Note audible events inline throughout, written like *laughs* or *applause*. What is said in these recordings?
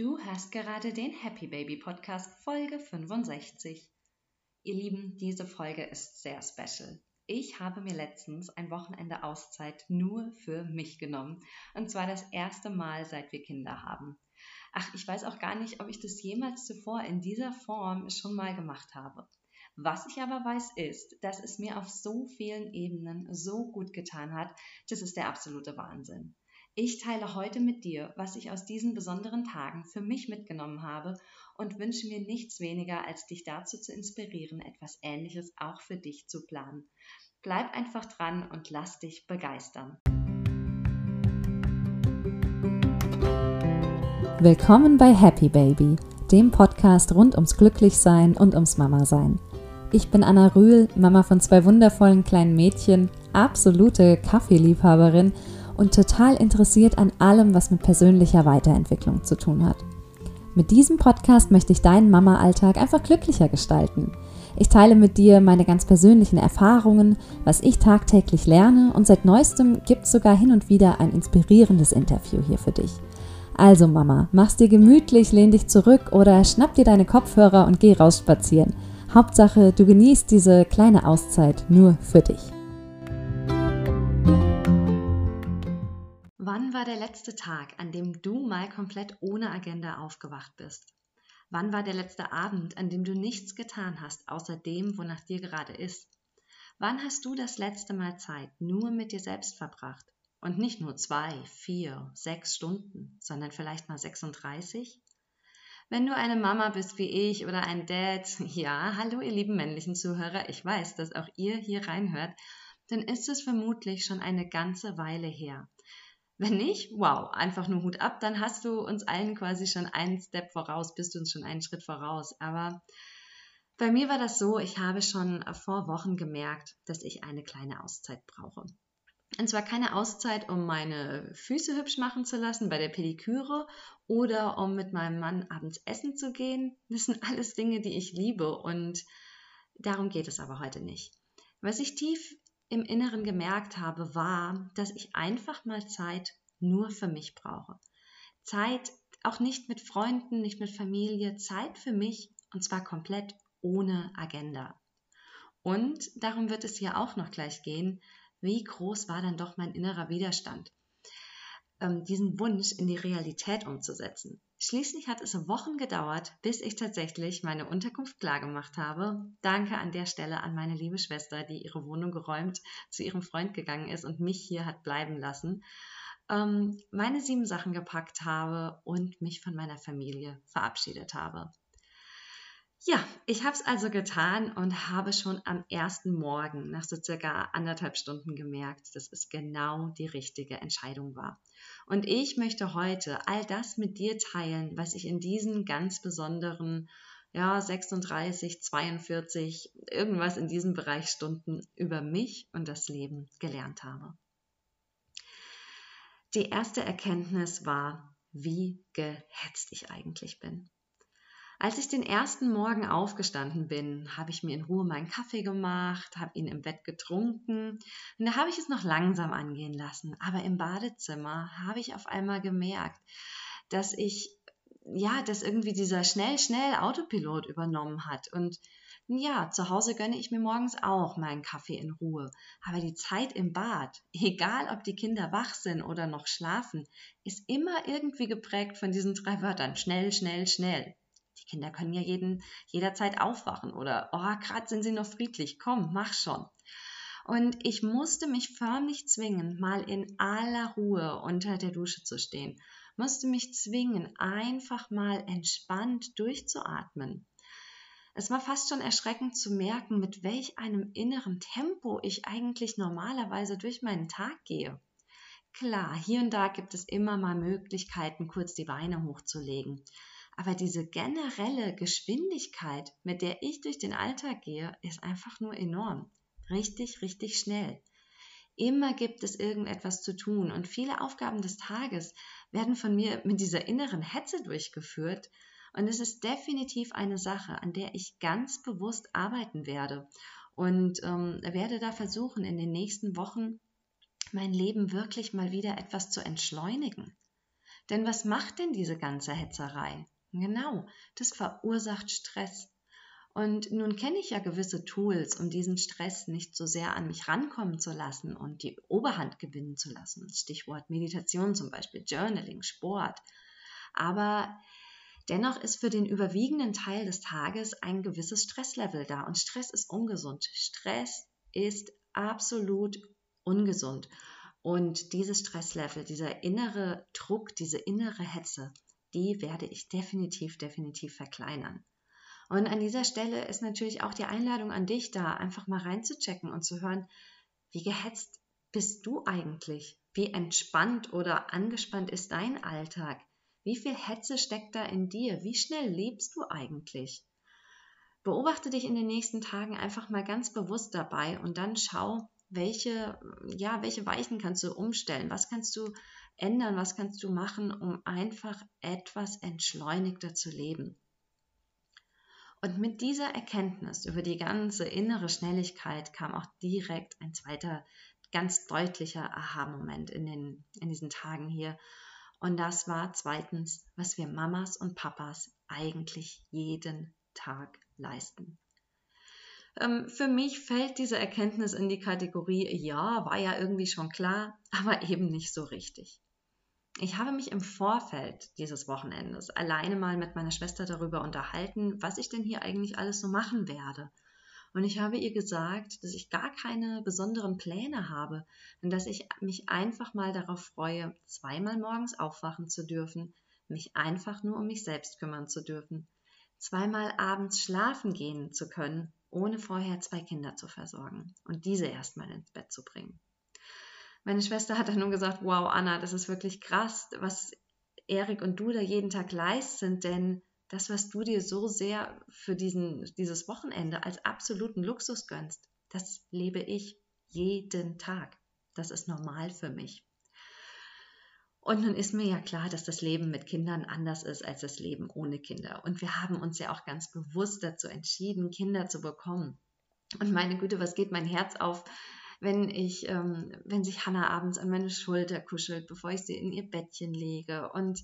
Du hast gerade den Happy Baby Podcast Folge 65. Ihr Lieben, diese Folge ist sehr special. Ich habe mir letztens ein Wochenende Auszeit nur für mich genommen. Und zwar das erste Mal, seit wir Kinder haben. Ach, ich weiß auch gar nicht, ob ich das jemals zuvor in dieser Form schon mal gemacht habe. Was ich aber weiß, ist, dass es mir auf so vielen Ebenen so gut getan hat. Das ist der absolute Wahnsinn. Ich teile heute mit dir, was ich aus diesen besonderen Tagen für mich mitgenommen habe und wünsche mir nichts weniger, als dich dazu zu inspirieren, etwas Ähnliches auch für dich zu planen. Bleib einfach dran und lass dich begeistern. Willkommen bei Happy Baby, dem Podcast rund ums Glücklichsein und ums Mama-Sein. Ich bin Anna Rühl, Mama von zwei wundervollen kleinen Mädchen, absolute Kaffeeliebhaberin und total interessiert an allem, was mit persönlicher Weiterentwicklung zu tun hat. Mit diesem Podcast möchte ich deinen Mama-Alltag einfach glücklicher gestalten. Ich teile mit dir meine ganz persönlichen Erfahrungen, was ich tagtäglich lerne und seit neuestem gibt es sogar hin und wieder ein inspirierendes Interview hier für dich. Also Mama, mach's dir gemütlich, lehn dich zurück oder schnapp dir deine Kopfhörer und geh raus spazieren. Hauptsache, du genießt diese kleine Auszeit nur für dich. Wann war der letzte Tag, an dem du mal komplett ohne Agenda aufgewacht bist? Wann war der letzte Abend, an dem du nichts getan hast, außer dem, wonach dir gerade ist? Wann hast du das letzte Mal Zeit nur mit dir selbst verbracht? Und nicht nur zwei, vier, sechs Stunden, sondern vielleicht mal 36? Wenn du eine Mama bist wie ich oder ein Dad, *laughs* ja, hallo ihr lieben männlichen Zuhörer, ich weiß, dass auch ihr hier reinhört, dann ist es vermutlich schon eine ganze Weile her. Wenn nicht, wow, einfach nur Hut ab, dann hast du uns allen quasi schon einen Step voraus, bist du uns schon einen Schritt voraus. Aber bei mir war das so, ich habe schon vor Wochen gemerkt, dass ich eine kleine Auszeit brauche. Und zwar keine Auszeit, um meine Füße hübsch machen zu lassen bei der Pediküre oder um mit meinem Mann abends essen zu gehen. Das sind alles Dinge, die ich liebe und darum geht es aber heute nicht. Was ich tief im Inneren gemerkt habe, war, dass ich einfach mal Zeit nur für mich brauche. Zeit auch nicht mit Freunden, nicht mit Familie, Zeit für mich und zwar komplett ohne Agenda. Und darum wird es hier auch noch gleich gehen, wie groß war dann doch mein innerer Widerstand, diesen Wunsch in die Realität umzusetzen. Schließlich hat es Wochen gedauert, bis ich tatsächlich meine Unterkunft klargemacht habe. Danke an der Stelle an meine liebe Schwester, die ihre Wohnung geräumt zu ihrem Freund gegangen ist und mich hier hat bleiben lassen. Ähm, meine sieben Sachen gepackt habe und mich von meiner Familie verabschiedet habe. Ja, ich habe es also getan und habe schon am ersten Morgen nach so circa anderthalb Stunden gemerkt, dass es genau die richtige Entscheidung war. Und ich möchte heute all das mit dir teilen, was ich in diesen ganz besonderen, ja, 36, 42, irgendwas in diesem Bereich Stunden über mich und das Leben gelernt habe. Die erste Erkenntnis war, wie gehetzt ich eigentlich bin. Als ich den ersten Morgen aufgestanden bin, habe ich mir in Ruhe meinen Kaffee gemacht, habe ihn im Bett getrunken und da habe ich es noch langsam angehen lassen. Aber im Badezimmer habe ich auf einmal gemerkt, dass ich, ja, dass irgendwie dieser schnell, schnell Autopilot übernommen hat und ja, zu Hause gönne ich mir morgens auch meinen Kaffee in Ruhe. Aber die Zeit im Bad, *laughs* egal ob die Kinder wach sind oder noch schlafen, ist immer irgendwie geprägt von diesen drei Wörtern. Schnell, schnell, schnell. Die Kinder können ja jeden, jederzeit aufwachen oder, oh, gerade sind sie noch friedlich, komm, mach schon. Und ich musste mich förmlich zwingen, mal in aller Ruhe unter der Dusche zu stehen, musste mich zwingen, einfach mal entspannt durchzuatmen. Es war fast schon erschreckend zu merken, mit welch einem inneren Tempo ich eigentlich normalerweise durch meinen Tag gehe. Klar, hier und da gibt es immer mal Möglichkeiten, kurz die Beine hochzulegen. Aber diese generelle Geschwindigkeit, mit der ich durch den Alltag gehe, ist einfach nur enorm. Richtig, richtig schnell. Immer gibt es irgendetwas zu tun und viele Aufgaben des Tages werden von mir mit dieser inneren Hetze durchgeführt. Und es ist definitiv eine Sache, an der ich ganz bewusst arbeiten werde und ähm, werde da versuchen, in den nächsten Wochen mein Leben wirklich mal wieder etwas zu entschleunigen. Denn was macht denn diese ganze Hetzerei? Genau, das verursacht Stress. Und nun kenne ich ja gewisse Tools, um diesen Stress nicht so sehr an mich rankommen zu lassen und die Oberhand gewinnen zu lassen. Stichwort Meditation zum Beispiel, Journaling, Sport. Aber dennoch ist für den überwiegenden Teil des Tages ein gewisses Stresslevel da. Und Stress ist ungesund. Stress ist absolut ungesund. Und dieses Stresslevel, dieser innere Druck, diese innere Hetze, die werde ich definitiv, definitiv verkleinern. Und an dieser Stelle ist natürlich auch die Einladung an dich da, einfach mal reinzuchecken und zu hören, wie gehetzt bist du eigentlich? Wie entspannt oder angespannt ist dein Alltag? Wie viel Hetze steckt da in dir? Wie schnell lebst du eigentlich? Beobachte dich in den nächsten Tagen einfach mal ganz bewusst dabei und dann schau, welche, ja, welche Weichen kannst du umstellen? Was kannst du ändern? Was kannst du machen, um einfach etwas entschleunigter zu leben? Und mit dieser Erkenntnis über die ganze innere Schnelligkeit kam auch direkt ein zweiter ganz deutlicher Aha-Moment in, den, in diesen Tagen hier. Und das war zweitens, was wir Mamas und Papas eigentlich jeden Tag leisten. Ähm, für mich fällt diese Erkenntnis in die Kategorie, ja, war ja irgendwie schon klar, *laughs* aber eben nicht so richtig. Ich habe mich im Vorfeld dieses Wochenendes alleine mal mit meiner Schwester darüber unterhalten, was ich denn hier eigentlich alles so machen werde. Und ich habe ihr gesagt, dass ich gar keine besonderen Pläne habe und dass ich mich einfach mal darauf freue, zweimal morgens aufwachen zu dürfen, mich einfach nur um mich selbst kümmern zu dürfen, zweimal abends schlafen gehen zu können, ohne vorher zwei Kinder zu versorgen und diese erstmal ins Bett zu bringen. Meine Schwester hat dann nur gesagt, wow, Anna, das ist wirklich krass, was Erik und du da jeden Tag leisten, denn das, was du dir so sehr für diesen, dieses Wochenende als absoluten Luxus gönnst, das lebe ich jeden Tag. Das ist normal für mich. Und nun ist mir ja klar, dass das Leben mit Kindern anders ist als das Leben ohne Kinder. Und wir haben uns ja auch ganz bewusst dazu entschieden, Kinder zu bekommen. Und meine Güte, was geht mein Herz auf, wenn ich, ähm, wenn sich Hannah abends an meine Schulter kuschelt, bevor ich sie in ihr Bettchen lege und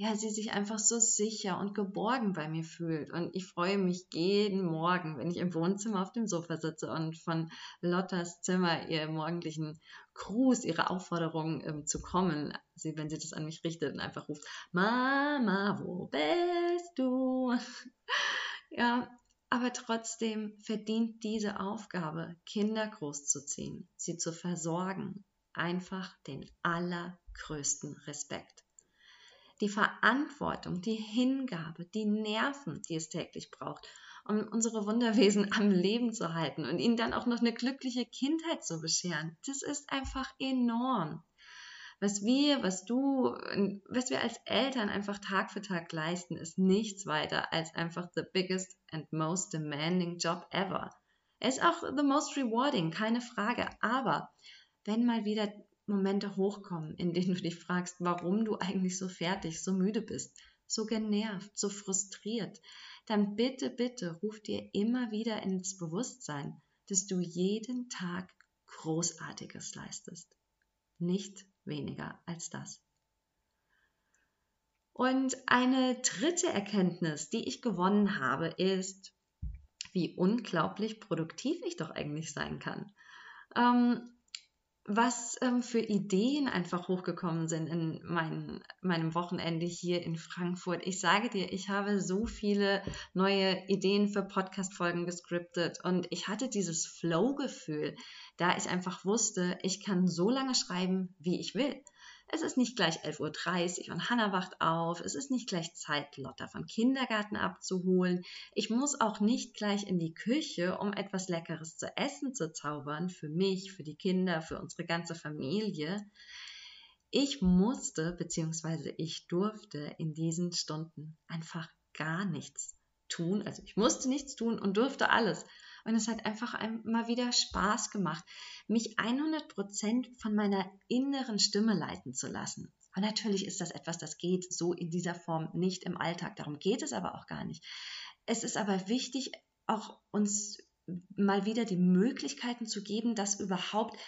ja, sie sich einfach so sicher und geborgen bei mir fühlt. Und ich freue mich jeden Morgen, wenn ich im Wohnzimmer auf dem Sofa sitze und von Lottas Zimmer ihr morgendlichen Gruß, ihre Aufforderung ähm, zu kommen, sie, wenn sie das an mich richtet und einfach ruft, Mama, wo bist du? *laughs* ja, aber trotzdem verdient diese Aufgabe, Kinder großzuziehen, sie zu versorgen, einfach den allergrößten Respekt. Die Verantwortung, die Hingabe, die Nerven, die es täglich braucht, um unsere Wunderwesen *laughs* am Leben zu halten und ihnen dann auch noch eine glückliche Kindheit zu bescheren, das ist einfach enorm was wir, was du, was wir als Eltern einfach Tag für Tag leisten, ist nichts weiter als einfach the biggest and most demanding job ever. Er ist auch the most rewarding, keine Frage. Aber wenn mal wieder Momente hochkommen, in denen du dich fragst, warum du eigentlich so fertig, so müde bist, so genervt, so frustriert, dann bitte, bitte ruf dir immer wieder ins Bewusstsein, dass du jeden Tag Großartiges leistest. Nicht weniger als das. Und eine dritte Erkenntnis, die ich gewonnen habe, ist, wie unglaublich produktiv ich doch eigentlich sein kann. Ähm, was ähm, für Ideen einfach hochgekommen sind in mein, meinem Wochenende hier in Frankfurt. Ich sage dir, ich habe so viele neue Ideen für Podcast-Folgen gescriptet und ich hatte dieses Flow-Gefühl, da ich einfach wusste, ich kann so lange schreiben, wie ich will. Es ist nicht gleich 11.30 Uhr und Hannah wacht auf. Es ist nicht gleich Zeit, Lotta vom Kindergarten abzuholen. Ich muss auch nicht gleich in die Küche, um etwas Leckeres zu essen zu zaubern. Für mich, für die Kinder, für unsere ganze Familie. Ich musste bzw. ich durfte in diesen Stunden einfach gar nichts tun. Also ich musste nichts tun und durfte alles. Und es hat einfach mal wieder Spaß gemacht, mich 100% von meiner inneren Stimme leiten zu lassen. Und natürlich ist das etwas, das geht so in dieser Form nicht im Alltag. Darum geht es aber auch gar nicht. Es ist aber wichtig, auch uns mal wieder die Möglichkeiten zu geben, das überhaupt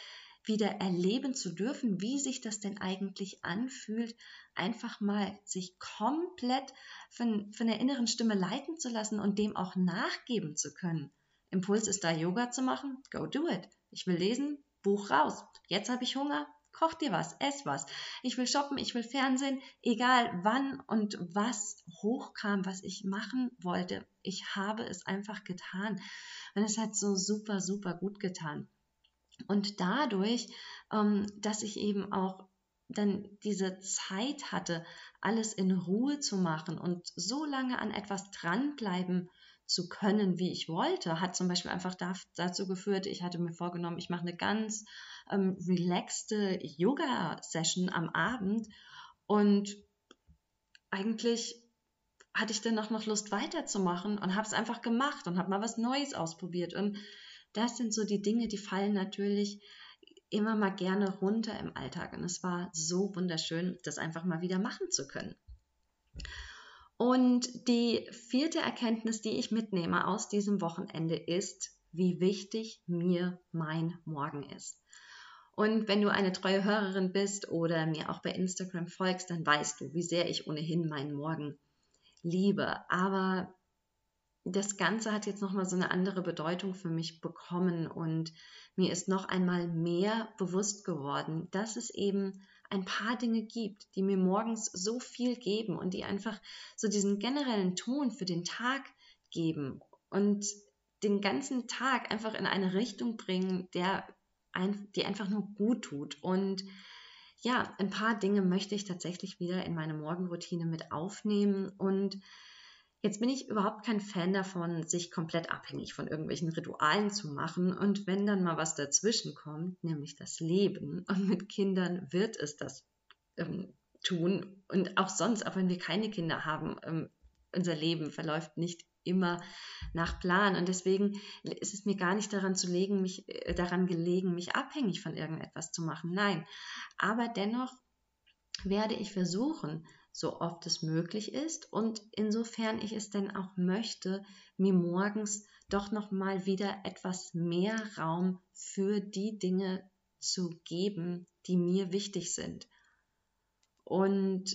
wieder erleben zu dürfen, wie sich das denn eigentlich anfühlt, einfach mal sich komplett von, von der inneren Stimme leiten zu lassen und dem auch nachgeben zu können. Impuls ist da, Yoga zu machen, go do it. Ich will lesen, Buch raus. Jetzt habe ich Hunger, koch dir was, ess was. Ich will shoppen, ich will Fernsehen, egal wann und was hochkam, was ich machen wollte. Ich habe es einfach getan. Und es hat so super, super gut getan. Und dadurch, ähm, dass ich eben auch dann diese Zeit hatte, alles in Ruhe zu machen und so lange an etwas dranbleiben zu können, wie ich wollte, hat zum Beispiel einfach dazu geführt, ich hatte mir vorgenommen, ich mache eine ganz ähm, relaxte Yoga-Session am Abend und eigentlich hatte ich dann auch noch Lust weiterzumachen und habe es einfach gemacht und habe mal was Neues ausprobiert. Und das sind so die Dinge, die fallen natürlich immer mal gerne runter im Alltag. Und es war so wunderschön, das einfach mal wieder machen zu können. Und die vierte Erkenntnis, die ich mitnehme aus diesem Wochenende ist, wie wichtig mir mein Morgen ist. Und wenn du eine treue Hörerin bist oder mir auch bei Instagram folgst, dann weißt du, wie sehr ich ohnehin meinen Morgen liebe. Aber das Ganze hat jetzt nochmal so eine andere Bedeutung für mich bekommen und mir ist noch einmal mehr bewusst geworden, dass es eben ein paar Dinge gibt, die mir morgens so viel geben und die einfach so diesen generellen Ton für den Tag geben und den ganzen Tag einfach in eine Richtung bringen, der ein, die einfach nur gut tut. Und ja, ein paar Dinge möchte ich tatsächlich wieder in meine Morgenroutine mit aufnehmen und Jetzt bin ich überhaupt kein Fan davon, sich komplett abhängig von irgendwelchen Ritualen zu machen. Und wenn dann mal was dazwischen kommt, nämlich das Leben, und mit Kindern wird es das ähm, tun. Und auch sonst, auch wenn wir keine Kinder haben, ähm, unser Leben verläuft nicht immer nach Plan. Und deswegen ist es mir gar nicht daran zu legen, mich, äh, daran gelegen, mich abhängig von irgendetwas zu machen. Nein. Aber dennoch werde ich versuchen, so oft es möglich ist und insofern ich es denn auch möchte, mir morgens doch noch mal wieder etwas mehr Raum für die Dinge zu geben, die mir wichtig sind. Und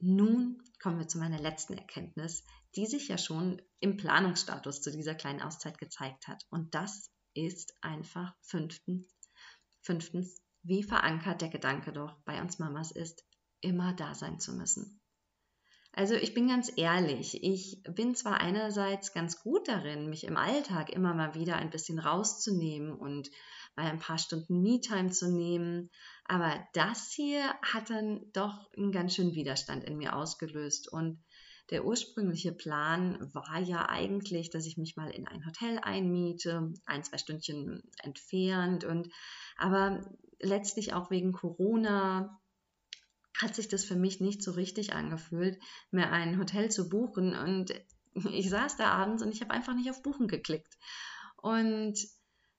nun kommen wir zu meiner letzten Erkenntnis, die sich ja schon im Planungsstatus zu dieser kleinen Auszeit gezeigt hat. Und das ist einfach fünftens, fünftens wie verankert der Gedanke doch bei uns Mamas ist, immer da sein zu müssen. Also ich bin ganz ehrlich, ich bin zwar einerseits ganz gut darin, mich im Alltag immer mal wieder ein bisschen rauszunehmen und mal ein paar Stunden Me-Time zu nehmen, aber das hier hat dann doch einen ganz schönen Widerstand in mir ausgelöst und der ursprüngliche Plan war ja eigentlich, dass ich mich mal in ein Hotel einmiete, ein, zwei Stündchen entfernt und aber letztlich auch wegen Corona hat sich das für mich nicht so richtig angefühlt, mir ein Hotel zu buchen. Und ich saß da abends und ich habe einfach nicht auf Buchen geklickt. Und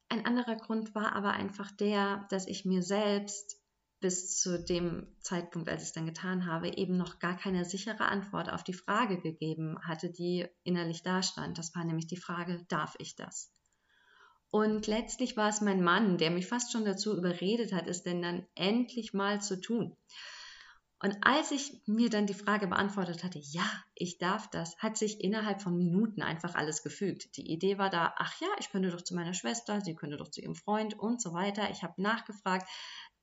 ein anderer Grund war aber einfach der, dass ich mir selbst bis zu dem Zeitpunkt, als ich es dann getan habe, eben noch gar keine sichere Antwort auf die Frage gegeben hatte, die innerlich dastand. Das war nämlich die Frage, darf ich das? Und letztlich war es mein Mann, der mich fast schon dazu überredet hat, es denn dann endlich mal zu tun. Und als ich mir dann die Frage beantwortet hatte, ja, ich darf das, hat sich innerhalb von Minuten einfach alles gefügt. Die Idee war da, ach ja, ich könnte doch zu meiner Schwester, sie könnte doch zu ihrem Freund und so weiter. Ich habe nachgefragt.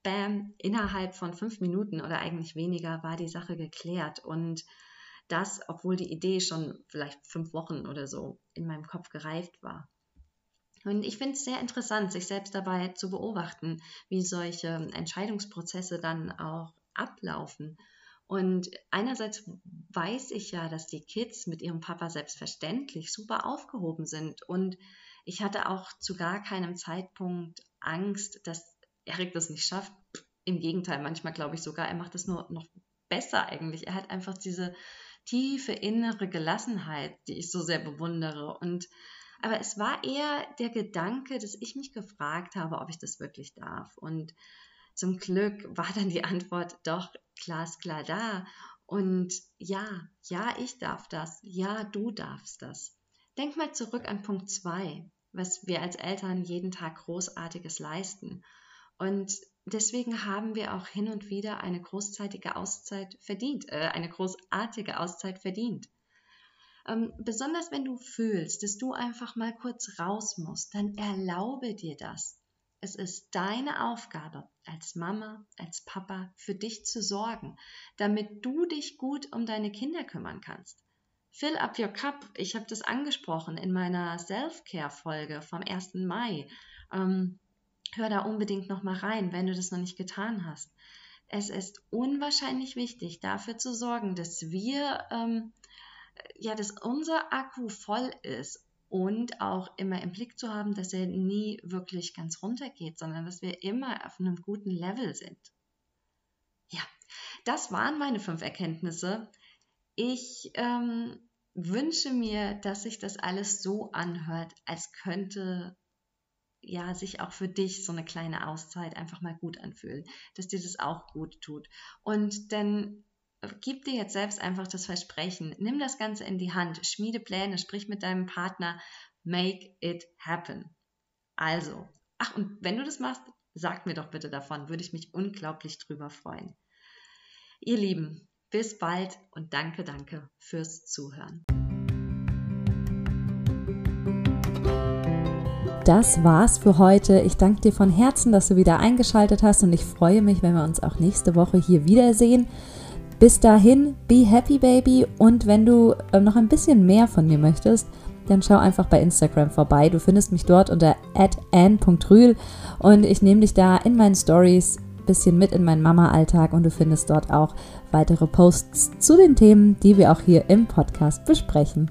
Bam, innerhalb von fünf Minuten oder eigentlich weniger war die Sache geklärt. Und das, obwohl die Idee schon vielleicht fünf Wochen oder so in meinem Kopf gereift war. Und ich finde es sehr interessant, sich selbst dabei zu beobachten, wie solche Entscheidungsprozesse dann auch ablaufen. Und einerseits weiß ich ja, dass die Kids mit ihrem Papa selbstverständlich super aufgehoben sind. Und ich hatte auch zu gar keinem Zeitpunkt Angst, dass Erik das nicht schafft. Im Gegenteil, manchmal glaube ich sogar, er macht es nur noch besser eigentlich. Er hat einfach diese tiefe innere Gelassenheit, die ich so sehr bewundere. Und aber es war eher der Gedanke, dass ich mich gefragt habe, ob ich das wirklich darf. Und zum Glück war dann die Antwort doch glasklar da. Und ja, ja, ich darf das. Ja, du darfst das. Denk mal zurück an Punkt 2, was wir als Eltern jeden Tag Großartiges leisten. Und deswegen haben wir auch hin und wieder eine großzeitige Auszeit verdient, äh, eine großartige Auszeit verdient. Ähm, besonders wenn du fühlst, dass du einfach mal kurz raus musst, dann erlaube dir das. Es ist deine Aufgabe als Mama, als Papa für dich zu sorgen, damit du dich gut um deine Kinder kümmern kannst. Fill up your cup. Ich habe das angesprochen in meiner Self-Care-Folge vom 1. Mai. Ähm, hör da unbedingt noch mal rein, wenn du das noch nicht getan hast. Es ist unwahrscheinlich wichtig, dafür zu sorgen, dass wir, ähm, ja, dass unser Akku voll ist und auch immer im Blick zu haben, dass er nie wirklich ganz runtergeht, sondern dass wir immer auf einem guten Level sind. Ja, das waren meine fünf Erkenntnisse. Ich ähm, wünsche mir, dass sich das alles so anhört, als könnte ja sich auch für dich so eine kleine Auszeit einfach mal gut anfühlen, dass dir das auch gut tut. Und dann gib dir jetzt selbst einfach das Versprechen, nimm das Ganze in die Hand, schmiede Pläne, sprich mit deinem Partner, make it happen. Also, ach, und wenn du das machst, sag mir doch bitte davon, würde ich mich unglaublich drüber freuen. Ihr Lieben, bis bald und danke, danke fürs Zuhören. Das war's für heute. Ich danke dir von Herzen, dass du wieder eingeschaltet hast und ich freue mich, wenn wir uns auch nächste Woche hier wiedersehen. Bis dahin, be happy, baby. Und wenn du äh, noch ein bisschen mehr von mir möchtest, dann schau einfach bei Instagram vorbei. Du findest mich dort unter ann.rühl und ich nehme dich da in meinen Stories ein bisschen mit in meinen Mama-Alltag und du findest dort auch weitere Posts zu den Themen, die wir auch hier im Podcast besprechen.